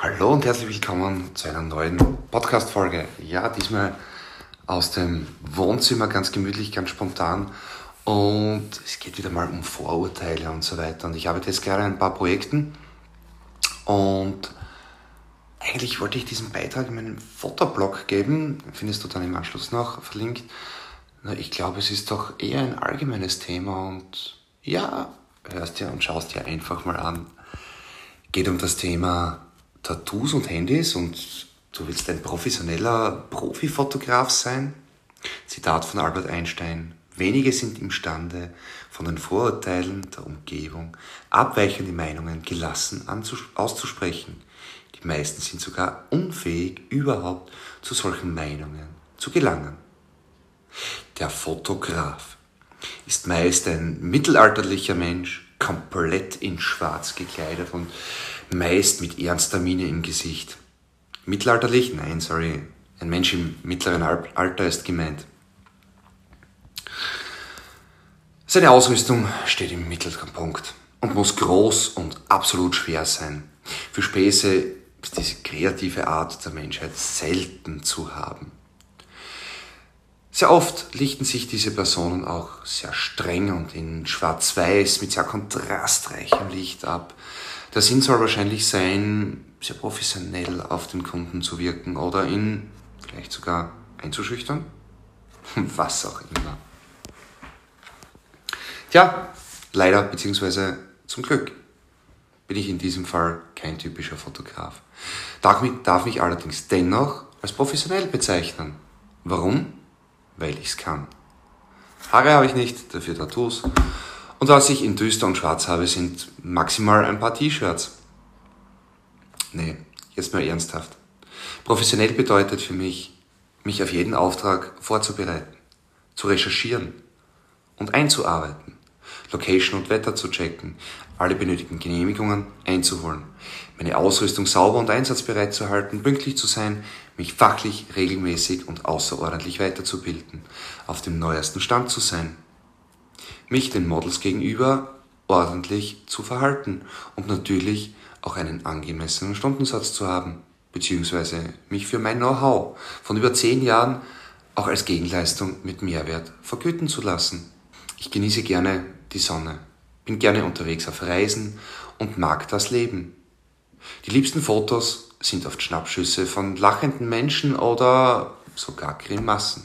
Hallo und herzlich willkommen zu einer neuen Podcast-Folge. Ja, diesmal aus dem Wohnzimmer, ganz gemütlich, ganz spontan. Und es geht wieder mal um Vorurteile und so weiter. Und ich arbeite jetzt gerade an ein paar Projekten. Und eigentlich wollte ich diesen Beitrag in meinen Fotoblog geben. Findest du dann im Anschluss noch verlinkt. Ich glaube, es ist doch eher ein allgemeines Thema. Und ja, hörst dir und schaust dir einfach mal an. Geht um das Thema Tattoos und Handys und du willst ein professioneller Profifotograf sein? Zitat von Albert Einstein. Wenige sind imstande, von den Vorurteilen der Umgebung abweichende Meinungen gelassen auszusprechen. Die meisten sind sogar unfähig, überhaupt zu solchen Meinungen zu gelangen. Der Fotograf ist meist ein mittelalterlicher Mensch, komplett in schwarz gekleidet und meist mit ernster Miene im Gesicht. Mittelalterlich? Nein, sorry. Ein Mensch im mittleren Alter ist gemeint. Seine Ausrüstung steht im Mittelpunkt und muss groß und absolut schwer sein. Für Späße ist diese kreative Art der Menschheit selten zu haben. Sehr oft lichten sich diese Personen auch sehr streng und in schwarz-weiß mit sehr kontrastreichem Licht ab. Der Sinn soll wahrscheinlich sein, sehr professionell auf den Kunden zu wirken oder ihn vielleicht sogar einzuschüchtern. Was auch immer. Tja, leider beziehungsweise zum Glück bin ich in diesem Fall kein typischer Fotograf. Darf mich, darf mich allerdings dennoch als professionell bezeichnen. Warum? Weil ich es kann. Haare habe ich nicht, dafür Tattoos. Und was ich in düster und schwarz habe, sind maximal ein paar T-Shirts. Nee, jetzt mal ernsthaft. Professionell bedeutet für mich, mich auf jeden Auftrag vorzubereiten, zu recherchieren und einzuarbeiten, Location und Wetter zu checken, alle benötigten Genehmigungen einzuholen, meine Ausrüstung sauber und einsatzbereit zu halten, pünktlich zu sein, mich fachlich regelmäßig und außerordentlich weiterzubilden, auf dem neuesten Stand zu sein mich den Models gegenüber ordentlich zu verhalten und natürlich auch einen angemessenen Stundensatz zu haben, beziehungsweise mich für mein Know-how von über zehn Jahren auch als Gegenleistung mit Mehrwert vergüten zu lassen. Ich genieße gerne die Sonne, bin gerne unterwegs auf Reisen und mag das Leben. Die liebsten Fotos sind oft Schnappschüsse von lachenden Menschen oder sogar Grimassen.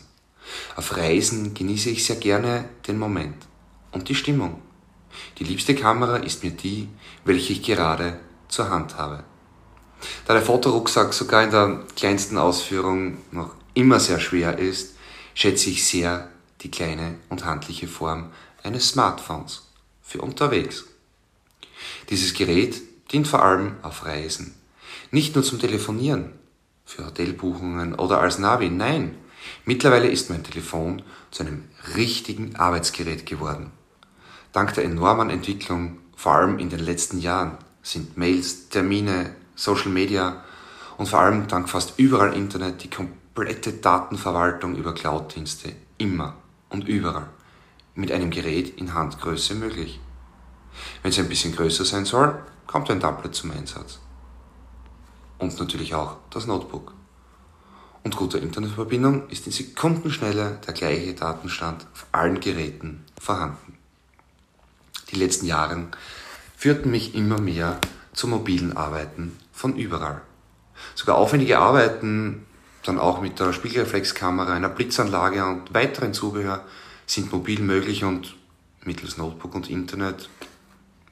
Auf Reisen genieße ich sehr gerne den Moment und die Stimmung. Die liebste Kamera ist mir die, welche ich gerade zur Hand habe. Da der Fotorucksack sogar in der kleinsten Ausführung noch immer sehr schwer ist, schätze ich sehr die kleine und handliche Form eines Smartphones für unterwegs. Dieses Gerät dient vor allem auf Reisen. Nicht nur zum Telefonieren, für Hotelbuchungen oder als Navi, nein. Mittlerweile ist mein Telefon zu einem richtigen Arbeitsgerät geworden. Dank der enormen Entwicklung, vor allem in den letzten Jahren, sind Mails, Termine, Social Media und vor allem dank fast überall Internet die komplette Datenverwaltung über Cloud-Dienste immer und überall mit einem Gerät in Handgröße möglich. Wenn es ein bisschen größer sein soll, kommt ein Tablet zum Einsatz. Und natürlich auch das Notebook. Und guter Internetverbindung ist in Sekundenschnelle der gleiche Datenstand auf allen Geräten vorhanden die letzten Jahre führten mich immer mehr zum mobilen Arbeiten von überall. Sogar aufwendige Arbeiten, dann auch mit der Spiegelreflexkamera, einer Blitzanlage und weiteren Zubehör sind mobil möglich und mittels Notebook und Internet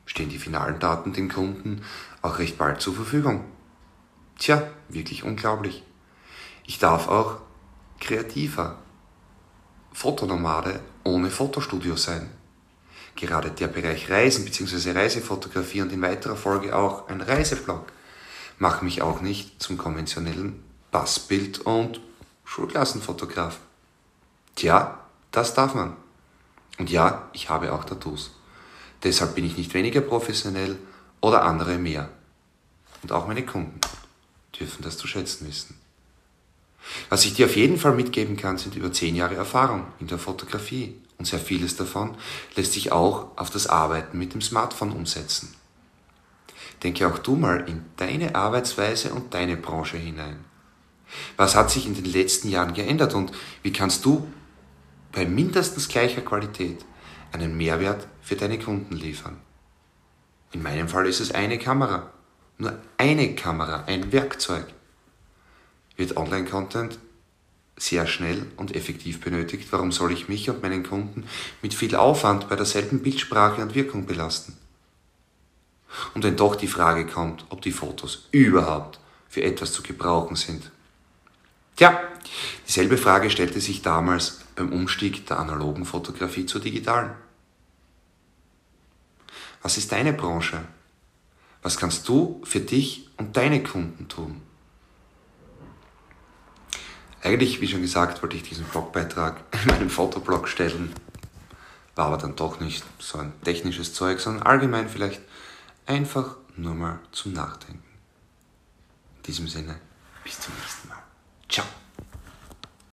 stehen die finalen Daten den Kunden auch recht bald zur Verfügung. Tja, wirklich unglaublich. Ich darf auch kreativer Fotonomade ohne Fotostudio sein gerade der Bereich Reisen bzw. Reisefotografie und in weiterer Folge auch ein Reiseblog machen mich auch nicht zum konventionellen Passbild- und Schulklassenfotograf. Tja, das darf man. Und ja, ich habe auch Tattoos. Deshalb bin ich nicht weniger professionell oder andere mehr. Und auch meine Kunden dürfen das zu schätzen wissen. Was ich dir auf jeden Fall mitgeben kann, sind über zehn Jahre Erfahrung in der Fotografie und sehr vieles davon lässt sich auch auf das Arbeiten mit dem Smartphone umsetzen. denke auch du mal in deine Arbeitsweise und deine Branche hinein. Was hat sich in den letzten Jahren geändert und wie kannst du bei mindestens gleicher Qualität einen Mehrwert für deine Kunden liefern? In meinem Fall ist es eine Kamera. Nur eine Kamera, ein Werkzeug. Wird Online-Content sehr schnell und effektiv benötigt, warum soll ich mich und meinen Kunden mit viel Aufwand bei derselben Bildsprache und Wirkung belasten? Und wenn doch die Frage kommt, ob die Fotos überhaupt für etwas zu gebrauchen sind. Tja, dieselbe Frage stellte sich damals beim Umstieg der analogen Fotografie zur digitalen. Was ist deine Branche? Was kannst du für dich und deine Kunden tun? Eigentlich, wie schon gesagt, wollte ich diesen Blogbeitrag in meinem Fotoblog stellen. War aber dann doch nicht so ein technisches Zeug, sondern allgemein vielleicht einfach nur mal zum Nachdenken. In diesem Sinne, bis zum nächsten Mal. Ciao